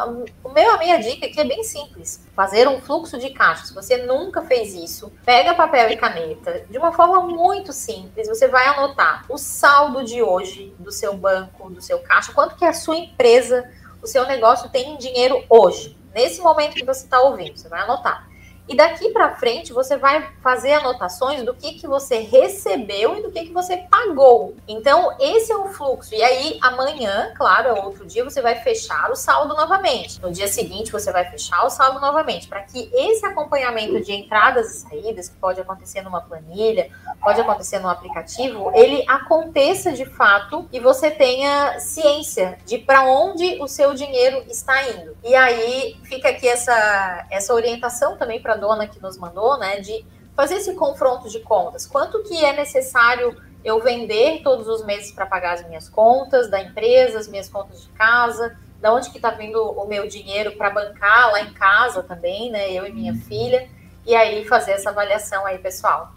[SPEAKER 1] o meu, a minha dica aqui é bem simples. Fazer um fluxo de caixa. Se você nunca fez isso, pega papel e caneta. De uma forma muito simples, você vai anotar o saldo de hoje do seu banco, do seu caixa, quanto que a sua empresa, o seu negócio tem em dinheiro hoje. Nesse momento que você está ouvindo, você vai anotar. E daqui para frente você vai fazer anotações do que, que você recebeu e do que, que você pagou. Então, esse é o fluxo. E aí, amanhã, claro, outro dia, você vai fechar o saldo novamente. No dia seguinte, você vai fechar o saldo novamente. Para que esse acompanhamento de entradas e saídas, que pode acontecer numa planilha, pode acontecer no aplicativo, ele aconteça de fato e você tenha ciência de para onde o seu dinheiro está indo. E aí fica aqui essa, essa orientação também para dona que nos mandou, né, de fazer esse confronto de contas. Quanto que é necessário eu vender todos os meses para pagar as minhas contas da empresa, as minhas contas de casa, da onde que está vindo o meu dinheiro para bancar lá em casa também, né, eu e minha filha, e aí fazer essa avaliação aí, pessoal.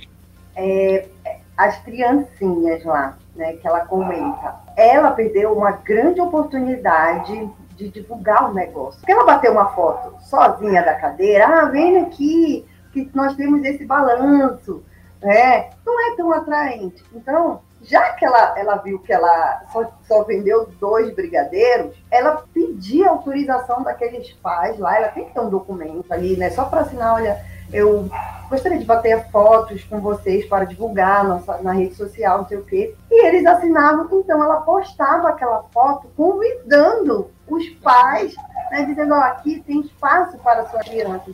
[SPEAKER 2] É, as criancinhas lá, né, que ela comenta, ela perdeu uma grande oportunidade de divulgar o negócio. Porque ela bateu uma foto sozinha da cadeira, ah, vem aqui, que nós temos esse balanço, né? Não é tão atraente. Então, já que ela, ela viu que ela só, só vendeu dois brigadeiros, ela pedia autorização daqueles pais lá, ela tem que ter um documento ali, né? Só para assinar, olha, eu gostaria de bater fotos com vocês para divulgar na, na rede social, não sei o quê. E eles assinavam, então ela postava aquela foto convidando os pais, né, dizendo, ó, aqui tem espaço para a sua criança.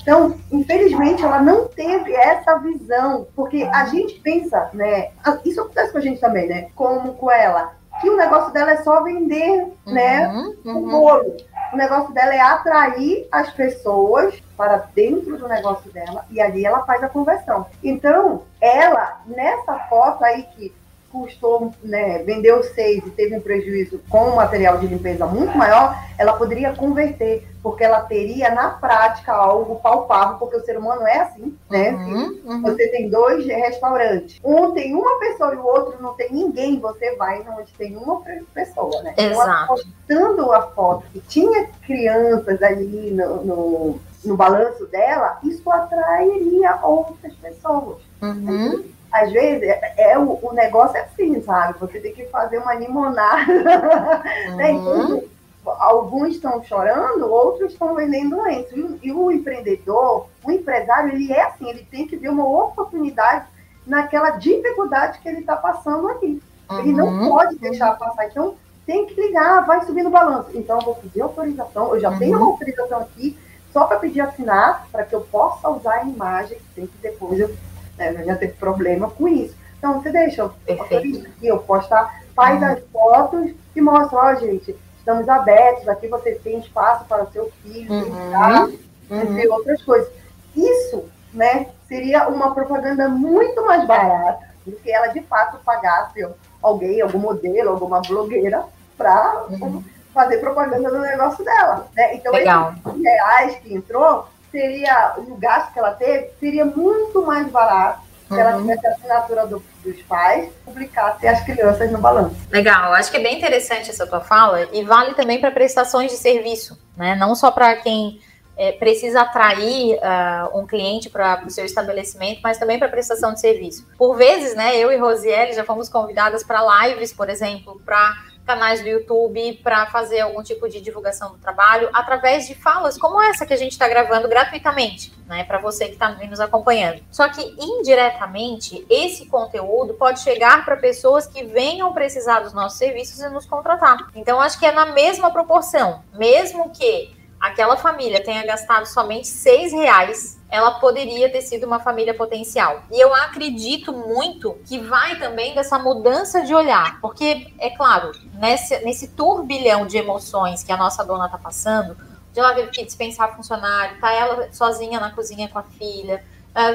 [SPEAKER 2] Então, infelizmente, ela não teve essa visão, porque a gente pensa, né, isso acontece com a gente também, né, como com ela, que o negócio dela é só vender, né, uhum, uhum. o bolo. O negócio dela é atrair as pessoas para dentro do negócio dela e ali ela faz a conversão. Então, ela, nessa foto aí que custou, né, vendeu seis e teve um prejuízo com um material de limpeza muito maior, ela poderia converter, porque ela teria na prática algo palpável, porque o ser humano é assim, né? Uhum, uhum. Você tem dois restaurantes, um tem uma pessoa e o outro não tem ninguém, você vai onde tem uma pessoa, né?
[SPEAKER 1] Então, Exato.
[SPEAKER 2] postando a foto que tinha crianças ali no, no, no balanço dela, isso atrairia outras pessoas. Uhum às vezes, é, é o, o, negócio é assim, sabe? Você tem que fazer uma limonada. Uhum. Né? Então, alguns estão chorando, outros estão vendendo lenço. E, e, o empreendedor, o empresário, ele é assim, ele tem que ver uma oportunidade naquela dificuldade que ele está passando ali. Uhum. Ele não uhum. pode deixar passar. Então, tem que ligar, vai subir no balanço. Então, eu vou pedir autorização, eu já uhum. tenho uma autorização aqui, só para pedir assinar, para que eu possa usar a imagem, tem que depois eu né? Já teve problema com isso. Então, você deixa aqui, eu postar, faz uhum. as fotos e mostra, ó, gente, estamos abertos, aqui você tem espaço para o seu filho, uhum. entre uhum. outras coisas. Isso, né, seria uma propaganda muito mais barata do que ela de fato pagasse alguém, algum modelo, alguma blogueira, para uhum. fazer propaganda do negócio dela. Né? Então, Legal. esses reais que entrou seria, o gasto que ela teve seria muito mais barato se ela uhum. tivesse a assinatura do, dos pais, publicasse as crianças no balanço.
[SPEAKER 1] Legal, acho que é bem interessante essa tua fala e vale também para prestações de serviço, né? Não só para quem é, precisa atrair uh, um cliente para o seu estabelecimento, mas também para prestação de serviço. Por vezes, né, eu e Rosiele já fomos convidadas para lives, por exemplo, para canais do YouTube para fazer algum tipo de divulgação do trabalho através de falas como essa que a gente está gravando gratuitamente, né, para você que está nos acompanhando. Só que indiretamente esse conteúdo pode chegar para pessoas que venham precisar dos nossos serviços e nos contratar. Então acho que é na mesma proporção, mesmo que aquela família tenha gastado somente seis reais, ela poderia ter sido uma família potencial. E eu acredito muito que vai também dessa mudança de olhar, porque, é claro, nesse, nesse turbilhão de emoções que a nossa dona está passando, de ela teve que dispensar funcionário, tá ela sozinha na cozinha com a filha,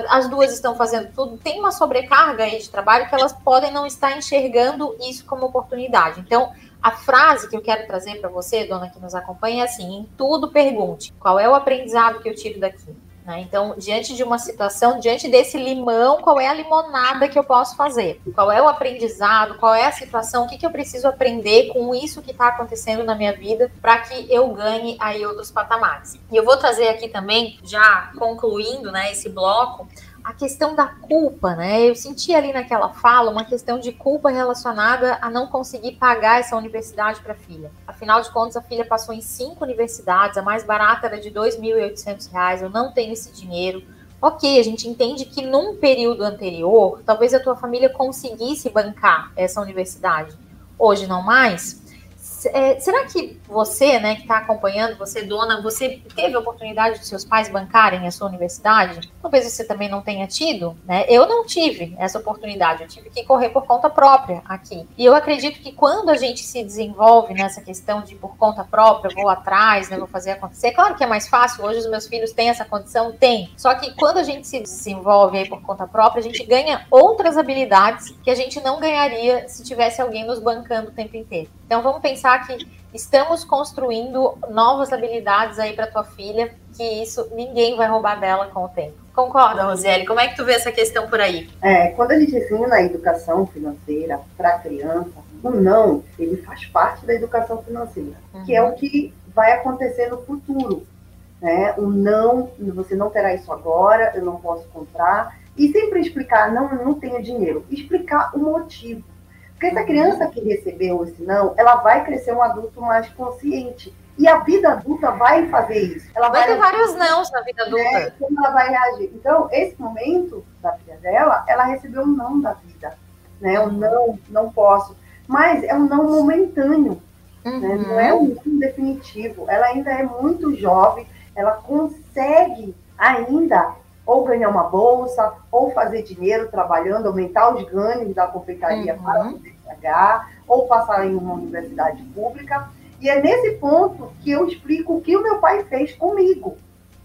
[SPEAKER 1] as duas estão fazendo tudo, tem uma sobrecarga aí de trabalho que elas podem não estar enxergando isso como oportunidade. Então, a frase que eu quero trazer para você, dona que nos acompanha, é assim: em tudo pergunte qual é o aprendizado que eu tiro daqui. Né? Então, diante de uma situação, diante desse limão, qual é a limonada que eu posso fazer? Qual é o aprendizado? Qual é a situação? O que, que eu preciso aprender com isso que está acontecendo na minha vida para que eu ganhe aí outros patamares? E eu vou trazer aqui também, já concluindo né, esse bloco, a questão da culpa, né? Eu senti ali naquela fala uma questão de culpa relacionada a não conseguir pagar essa universidade para a filha. Afinal de contas, a filha passou em cinco universidades, a mais barata era de R$ 2.800, eu não tenho esse dinheiro. Ok, a gente entende que num período anterior, talvez a tua família conseguisse bancar essa universidade. Hoje não mais. É, será que você, né, que está acompanhando, você dona, você teve a oportunidade de seus pais bancarem a sua universidade? Talvez você também não tenha tido, né? Eu não tive essa oportunidade, eu tive que correr por conta própria aqui. E eu acredito que quando a gente se desenvolve nessa questão de por conta própria, vou atrás, né, vou fazer acontecer, claro que é mais fácil, hoje os meus filhos têm essa condição, tem. Só que quando a gente se desenvolve por conta própria, a gente ganha outras habilidades que a gente não ganharia se tivesse alguém nos bancando o tempo inteiro. Então vamos pensar que estamos construindo novas habilidades aí para tua filha, que isso ninguém vai roubar dela com o tempo. Concorda, Rosiele? Como é que tu vê essa questão por aí?
[SPEAKER 2] É, quando a gente ensina a educação financeira para a criança, o não, ele faz parte da educação financeira, uhum. que é o que vai acontecer no futuro. Né? O não, você não terá isso agora, eu não posso comprar. E sempre explicar, não, não tenho dinheiro. Explicar o motivo. Porque essa criança que recebeu esse não, ela vai crescer um adulto mais consciente. E a vida adulta vai fazer isso. Ela
[SPEAKER 1] vai, vai ter vários nãos na vida adulta.
[SPEAKER 2] Né, como ela vai reagir. Então, esse momento da vida dela, ela recebeu um não da vida. Né? Um não, não posso. Mas é um não momentâneo. Uhum. Né? Não é um não definitivo. Ela ainda é muito jovem, ela consegue ainda ou ganhar uma bolsa, ou fazer dinheiro trabalhando, aumentar os ganhos da confeitaria uhum. para poder pagar, ou passar em uma universidade pública. E é nesse ponto que eu explico o que o meu pai fez comigo.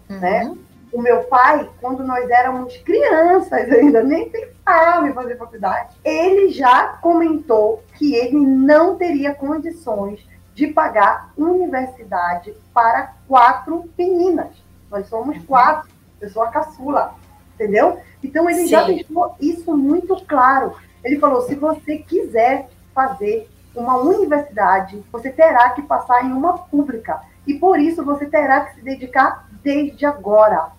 [SPEAKER 2] Uhum. Né? O meu pai, quando nós éramos crianças ainda, nem pensava em fazer faculdade, ele já comentou que ele não teria condições de pagar universidade para quatro meninas. Nós somos uhum. quatro eu sou a caçula, entendeu? Então ele Sim. já deixou isso muito claro. Ele falou: se você quiser fazer uma universidade, você terá que passar em uma pública. E por isso você terá que se dedicar desde agora.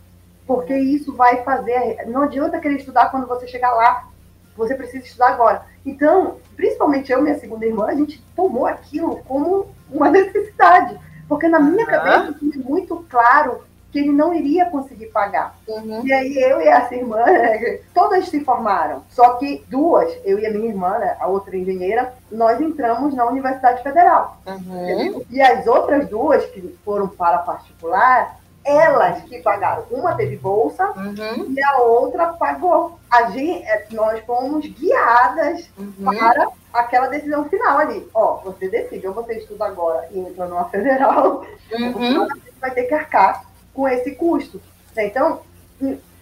[SPEAKER 2] Porque isso vai fazer. Não adianta querer estudar quando você chegar lá. Você precisa estudar agora. Então, principalmente eu minha segunda irmã, a gente tomou aquilo como uma necessidade. Porque na minha uhum. cabeça é muito claro que ele não iria conseguir pagar. Uhum. E aí eu e essa irmã, todas se formaram. Só que duas, eu e a minha irmã, né, a outra engenheira, nós entramos na Universidade Federal. Uhum. E as outras duas, que foram para particular, elas que pagaram. Uma teve bolsa uhum. e a outra pagou. A gente, é, nós fomos guiadas uhum. para aquela decisão final ali. Ó, você decide, ou você estuda agora e entra numa federal, uhum. ou você vai ter que arcar com esse custo. Então,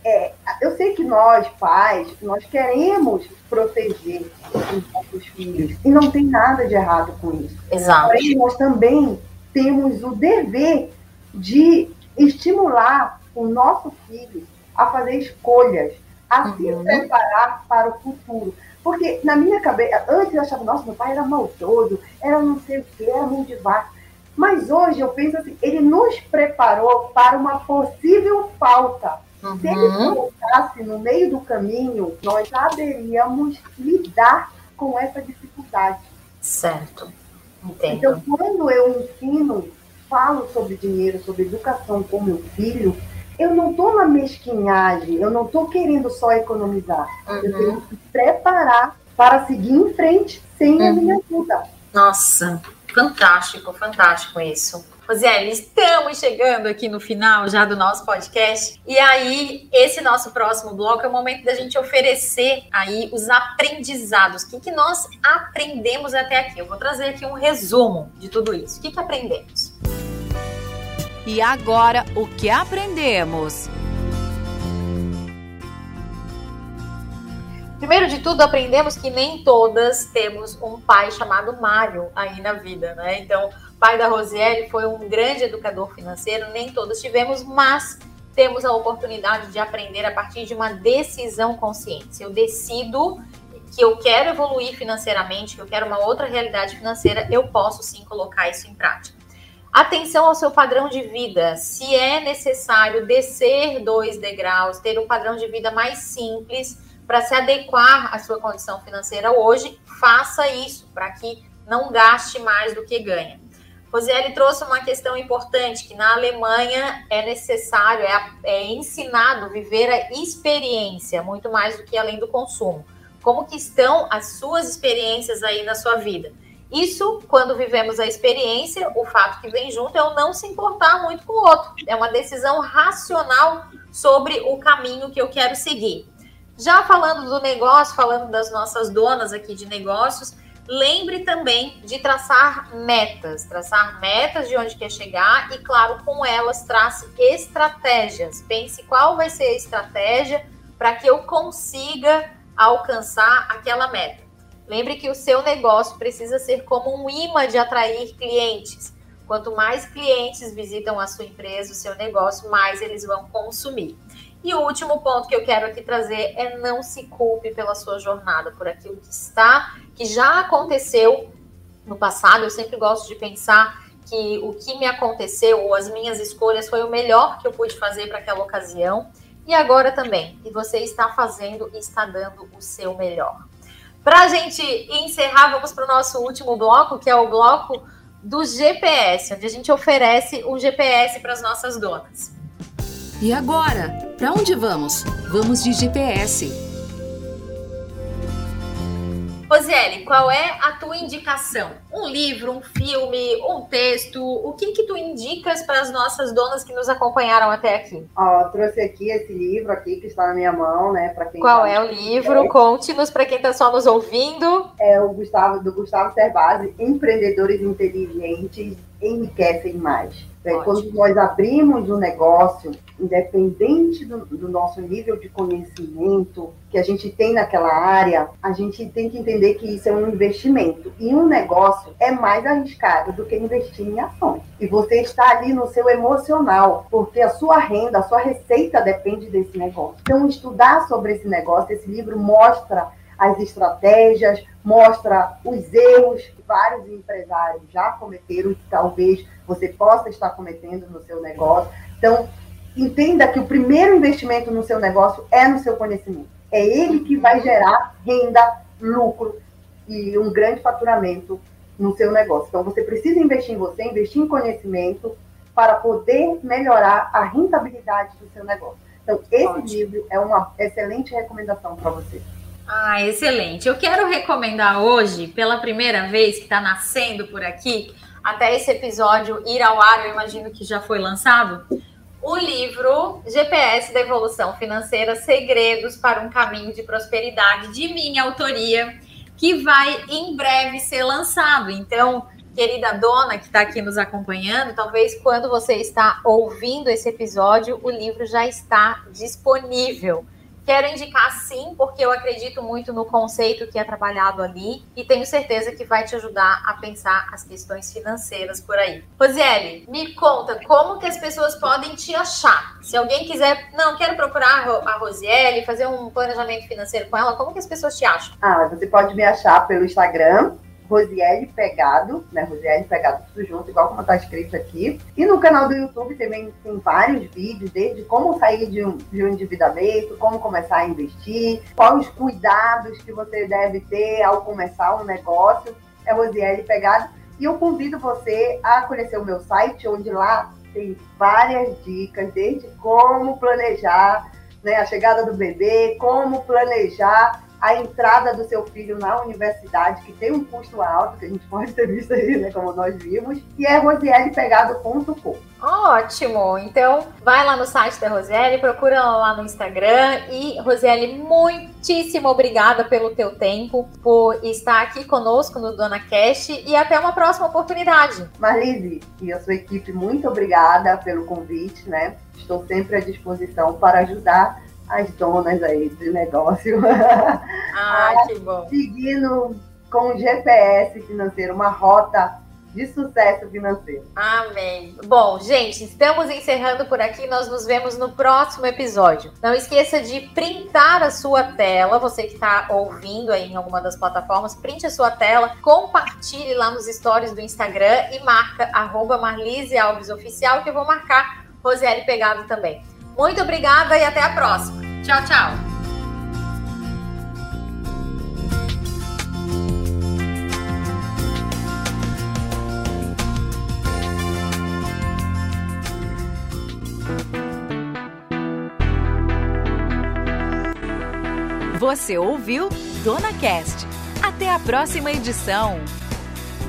[SPEAKER 2] é, eu sei que nós, pais, nós queremos proteger os nossos filhos, e não tem nada de errado com isso.
[SPEAKER 1] Exato.
[SPEAKER 2] Porém, nós também temos o dever de estimular o nosso filho a fazer escolhas, a uhum. se preparar para o futuro. Porque na minha cabeça, antes eu achava, nossa, meu pai era maldoso, era não sei o que, era mão de vaca. Mas hoje eu penso assim, ele nos preparou para uma possível falta. Uhum. Se ele voltasse no meio do caminho, nós saberíamos lidar com essa dificuldade.
[SPEAKER 1] Certo. Entendo.
[SPEAKER 2] Então, quando eu ensino, falo sobre dinheiro, sobre educação com meu filho, eu não estou na mesquinhagem, eu não estou querendo só economizar. Uhum. Eu tenho que preparar para seguir em frente sem uhum. a minha ajuda.
[SPEAKER 1] Nossa, Fantástico, fantástico isso. Rosiane, estamos chegando aqui no final já do nosso podcast. E aí, esse nosso próximo bloco é o momento da gente oferecer aí os aprendizados. O que, que nós aprendemos até aqui? Eu vou trazer aqui um resumo de tudo isso. O que, que aprendemos?
[SPEAKER 3] E agora, o que aprendemos?
[SPEAKER 1] Primeiro de tudo, aprendemos que nem todas temos um pai chamado Mário aí na vida, né? Então, o pai da Rosiele foi um grande educador financeiro, nem todos tivemos, mas temos a oportunidade de aprender a partir de uma decisão consciente. Eu decido que eu quero evoluir financeiramente, que eu quero uma outra realidade financeira, eu posso sim colocar isso em prática. Atenção ao seu padrão de vida. Se é necessário descer dois degraus, ter um padrão de vida mais simples para se adequar à sua condição financeira hoje, faça isso para que não gaste mais do que ganha. Rosiele trouxe uma questão importante, que na Alemanha é necessário, é, é ensinado viver a experiência, muito mais do que além do consumo. Como que estão as suas experiências aí na sua vida? Isso, quando vivemos a experiência, o fato que vem junto é o não se importar muito com o outro. É uma decisão racional sobre o caminho que eu quero seguir. Já falando do negócio, falando das nossas donas aqui de negócios, lembre também de traçar metas, traçar metas de onde quer chegar e, claro, com elas trace estratégias. Pense qual vai ser a estratégia para que eu consiga alcançar aquela meta. Lembre que o seu negócio precisa ser como um imã de atrair clientes. Quanto mais clientes visitam a sua empresa, o seu negócio, mais eles vão consumir. E o último ponto que eu quero aqui trazer é não se culpe pela sua jornada, por aquilo que está, que já aconteceu no passado. Eu sempre gosto de pensar que o que me aconteceu ou as minhas escolhas foi o melhor que eu pude fazer para aquela ocasião. E agora também. E você está fazendo e está dando o seu melhor. Para a gente encerrar, vamos para o nosso último bloco, que é o bloco do GPS, onde a gente oferece um GPS para as nossas donas.
[SPEAKER 3] E agora, para onde vamos? Vamos de GPS.
[SPEAKER 1] Rosiele, qual é a tua indicação? Um livro, um filme, um texto? O que que tu indicas para as nossas donas que nos acompanharam até aqui?
[SPEAKER 2] Ó, trouxe aqui esse livro aqui que está na minha mão, né? Para quem
[SPEAKER 1] Qual tá é o livro? Conte-nos para quem está só nos ouvindo.
[SPEAKER 2] É o Gustavo do Gustavo Cerbasi, Empreendedores Inteligentes enriquecem mais. É, quando nós abrimos um negócio, independente do, do, nosso nível de conhecimento que a gente tem naquela área, a gente tem que entender que isso é um investimento. E um negócio é mais arriscado do que investir em ações. E você está ali no seu emocional, porque a sua renda, a sua receita depende desse negócio. Então, estudar sobre esse negócio, esse livro mostra as estratégias, mostra os erros que vários empresários já cometeram e que talvez você possa estar cometendo no seu negócio. Então, entenda que o primeiro investimento no seu negócio é no seu conhecimento. É ele que vai gerar renda, lucro e um grande faturamento no seu negócio. Então, você precisa investir em você, investir em conhecimento para poder melhorar a rentabilidade do seu negócio. Então, esse Ótimo. livro é uma excelente recomendação para você.
[SPEAKER 1] Ah, excelente. Eu quero recomendar hoje, pela primeira vez que está nascendo por aqui, até esse episódio ir ao ar, eu imagino que já foi lançado, o livro GPS da Evolução Financeira: Segredos para um Caminho de Prosperidade, de minha autoria, que vai em breve ser lançado. Então, querida dona que está aqui nos acompanhando, talvez quando você está ouvindo esse episódio, o livro já está disponível. Quero indicar sim, porque eu acredito muito no conceito que é trabalhado ali e tenho certeza que vai te ajudar a pensar as questões financeiras por aí. Rosiele, me conta como que as pessoas podem te achar. Se alguém quiser, não, quero procurar a Rosiele, fazer um planejamento financeiro com ela, como que as pessoas te acham?
[SPEAKER 2] Ah, você pode me achar pelo Instagram, Rosiele Pegado, né? Rosiele Pegado tudo junto, igual como está escrito aqui. E no canal do YouTube também tem vários vídeos, desde como sair de um, de um endividamento, como começar a investir, quais os cuidados que você deve ter ao começar um negócio. É Rosiele Pegado. E eu convido você a conhecer o meu site, onde lá tem várias dicas, desde como planejar né, a chegada do bebê, como planejar a entrada do seu filho na universidade, que tem um custo alto, que a gente pode ter visto aí, né, como nós vimos, e é rosiellepegado.com.
[SPEAKER 1] Ótimo! Então, vai lá no site da Rosiele, procura ela lá no Instagram. E, Rosiele, muitíssimo obrigada pelo teu tempo, por estar aqui conosco no Dona Cash e até uma próxima oportunidade.
[SPEAKER 2] Marlise e a sua equipe, muito obrigada pelo convite, né? Estou sempre à disposição para ajudar as donas aí do negócio.
[SPEAKER 1] Ah, que bom.
[SPEAKER 2] Seguindo com o GPS financeiro, uma rota de sucesso financeiro.
[SPEAKER 1] Amém. Bom, gente, estamos encerrando por aqui. Nós nos vemos no próximo episódio. Não esqueça de printar a sua tela. Você que está ouvindo aí em alguma das plataformas, printe a sua tela, compartilhe lá nos stories do Instagram e marca arroba Marlise Alves Oficial, que eu vou marcar Rosiele Pegado também. Muito obrigada e até a próxima. Tchau, tchau.
[SPEAKER 3] Você ouviu Dona Cast. Até a próxima edição.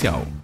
[SPEAKER 4] comercial.